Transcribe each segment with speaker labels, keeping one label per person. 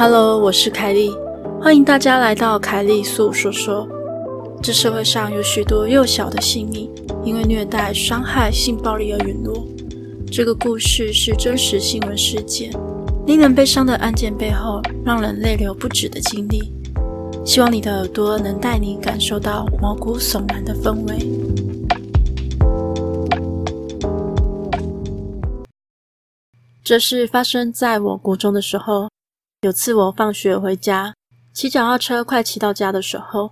Speaker 1: Hello，我是凯莉，欢迎大家来到凯莉诉说说。这社会上有许多幼小的性命因为虐待、伤害、性暴力而陨落。这个故事是真实新闻事件，令人悲伤的案件背后，让人泪流不止的经历。希望你的耳朵能带你感受到毛骨悚然的氛围。这是发生在我国中的时候。有次我放学回家，骑脚踏车快骑到家的时候，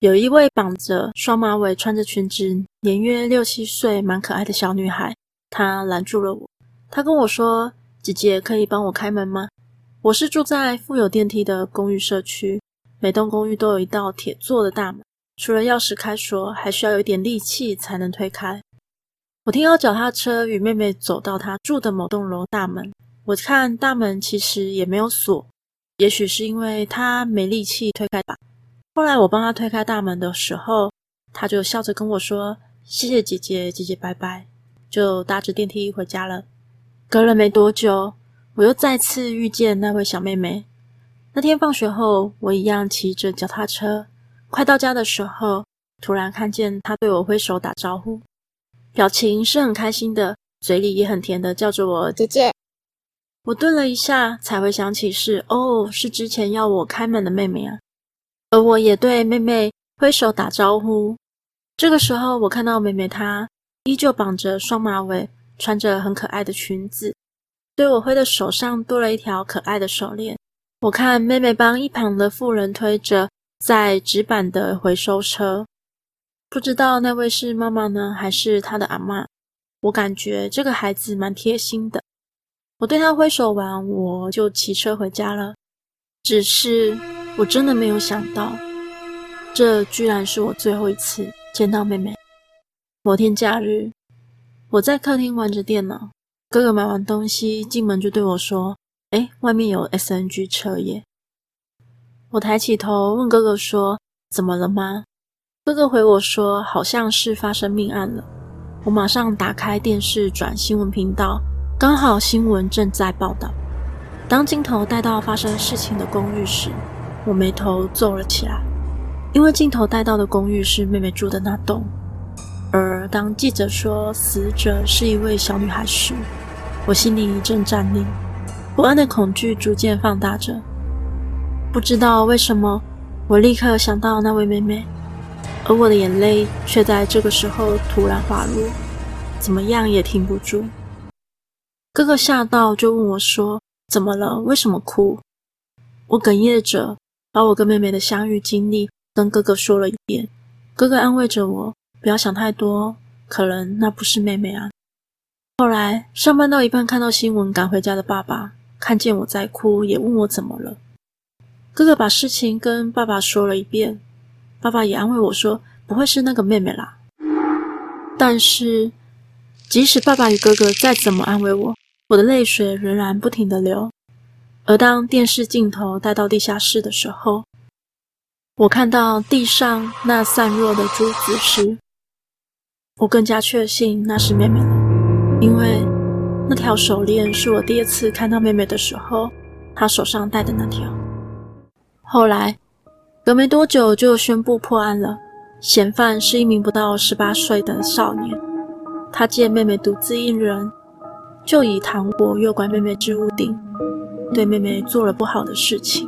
Speaker 1: 有一位绑着双马尾、穿着裙子、年约六七岁、蛮可爱的小女孩，她拦住了我。她跟我说：“姐姐，可以帮我开门吗？”我是住在附有电梯的公寓社区，每栋公寓都有一道铁做的大门，除了钥匙开锁，还需要有一点力气才能推开。我听到脚踏车，与妹妹走到她住的某栋楼大门。我看大门其实也没有锁，也许是因为他没力气推开吧。后来我帮他推开大门的时候，他就笑着跟我说：“谢谢姐姐，姐姐拜拜。”就搭着电梯回家了。隔了没多久，我又再次遇见那位小妹妹。那天放学后，我一样骑着脚踏车，快到家的时候，突然看见她对我挥手打招呼。表情是很开心的，嘴里也很甜的叫着我姐姐。我顿了一下，才回想起是哦，是之前要我开门的妹妹啊。而我也对妹妹挥手打招呼。这个时候，我看到妹妹她依旧绑着双马尾，穿着很可爱的裙子，对我挥的手上多了一条可爱的手链。我看妹妹帮一旁的妇人推着载纸板的回收车。不知道那位是妈妈呢，还是她的阿嬷？我感觉这个孩子蛮贴心的。我对他挥手完，我就骑车回家了。只是我真的没有想到，这居然是我最后一次见到妹妹。某天假日，我在客厅玩着电脑，哥哥买完东西进门就对我说：“哎，外面有 SNG 车耶。”我抬起头问哥哥说：“怎么了吗？”哥哥回我说：“好像是发生命案了。”我马上打开电视转新闻频道，刚好新闻正在报道。当镜头带到发生事情的公寓时，我眉头皱了起来，因为镜头带到的公寓是妹妹住的那栋。而当记者说死者是一位小女孩时，我心里一阵战栗，不安的恐惧逐渐放大着。不知道为什么，我立刻想到那位妹妹。而我的眼泪却在这个时候突然滑落，怎么样也停不住。哥哥吓到，就问我说：“怎么了？为什么哭？”我哽咽着，把我跟妹妹的相遇经历跟哥哥说了一遍。哥哥安慰着我：“不要想太多，可能那不是妹妹啊。”后来上班到一半，看到新闻赶回家的爸爸看见我在哭，也问我怎么了。哥哥把事情跟爸爸说了一遍。爸爸也安慰我说：“不会是那个妹妹啦。”但是，即使爸爸与哥哥再怎么安慰我，我的泪水仍然不停地流。而当电视镜头带到地下室的时候，我看到地上那散落的珠子时，我更加确信那是妹妹了，因为那条手链是我第一次看到妹妹的时候，她手上戴的那条。后来。隔没多久就宣布破案了，嫌犯是一名不到十八岁的少年。他见妹妹独自一人，就以糖果诱拐妹妹至屋顶，对妹妹做了不好的事情。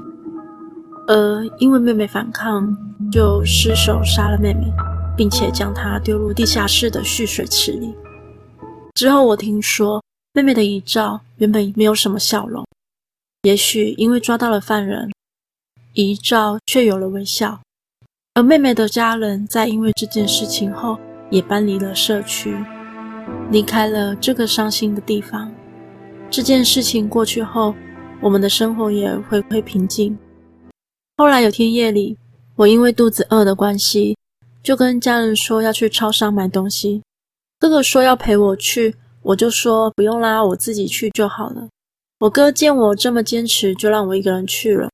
Speaker 1: 而因为妹妹反抗，就失手杀了妹妹，并且将她丢入地下室的蓄水池里。之后我听说，妹妹的遗照原本没有什么笑容，也许因为抓到了犯人。遗照却有了微笑，而妹妹的家人在因为这件事情后也搬离了社区，离开了这个伤心的地方。这件事情过去后，我们的生活也回归平静。后来有天夜里，我因为肚子饿的关系，就跟家人说要去超商买东西。哥哥说要陪我去，我就说不用啦，我自己去就好了。我哥见我这么坚持，就让我一个人去了。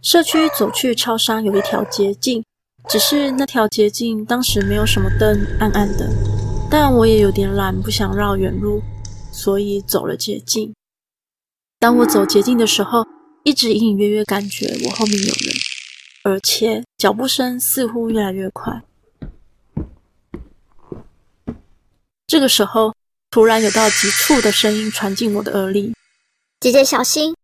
Speaker 1: 社区走去超商有一条捷径，只是那条捷径当时没有什么灯，暗暗的。但我也有点懒，不想绕远路，所以走了捷径。当我走捷径的时候，一直隐隐约约感觉我后面有人，而且脚步声似乎越来越快。这个时候，突然有道急促的声音传进我的耳里：“
Speaker 2: 姐姐，小心！”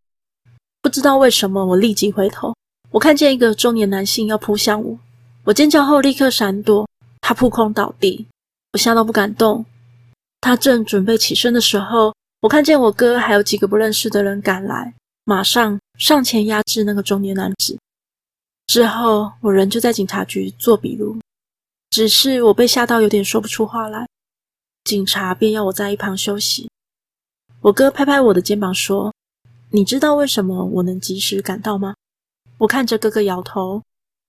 Speaker 1: 不知道为什么，我立即回头，我看见一个中年男性要扑向我，我尖叫后立刻闪躲，他扑空倒地，我吓到不敢动。他正准备起身的时候，我看见我哥还有几个不认识的人赶来，马上上前压制那个中年男子。之后，我人就在警察局做笔录，只是我被吓到有点说不出话来。警察便要我在一旁休息。我哥拍拍我的肩膀说：“你知道为什么我能及时赶到吗？”我看着哥哥摇头。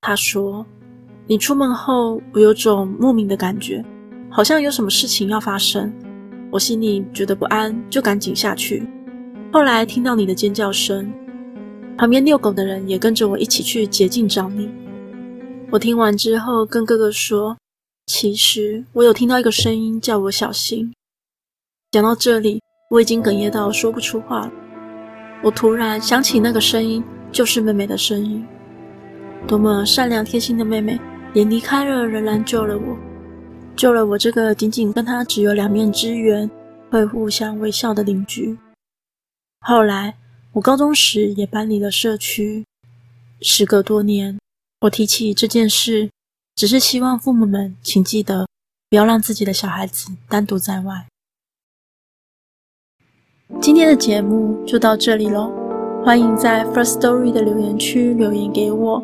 Speaker 1: 他说：“你出门后，我有种莫名的感觉，好像有什么事情要发生。我心里觉得不安，就赶紧下去。后来听到你的尖叫声，旁边遛狗的人也跟着我一起去捷径找你。”我听完之后，跟哥哥说。其实我有听到一个声音叫我小心。讲到这里，我已经哽咽到说不出话了。我突然想起那个声音就是妹妹的声音，多么善良贴心的妹妹，连离开了仍然救了我，救了我这个仅仅跟他只有两面之缘，会互相微笑的邻居。后来我高中时也搬离了社区，时隔多年，我提起这件事。只是希望父母们请记得，不要让自己的小孩子单独在外。今天的节目就到这里喽，欢迎在 First Story 的留言区留言给我，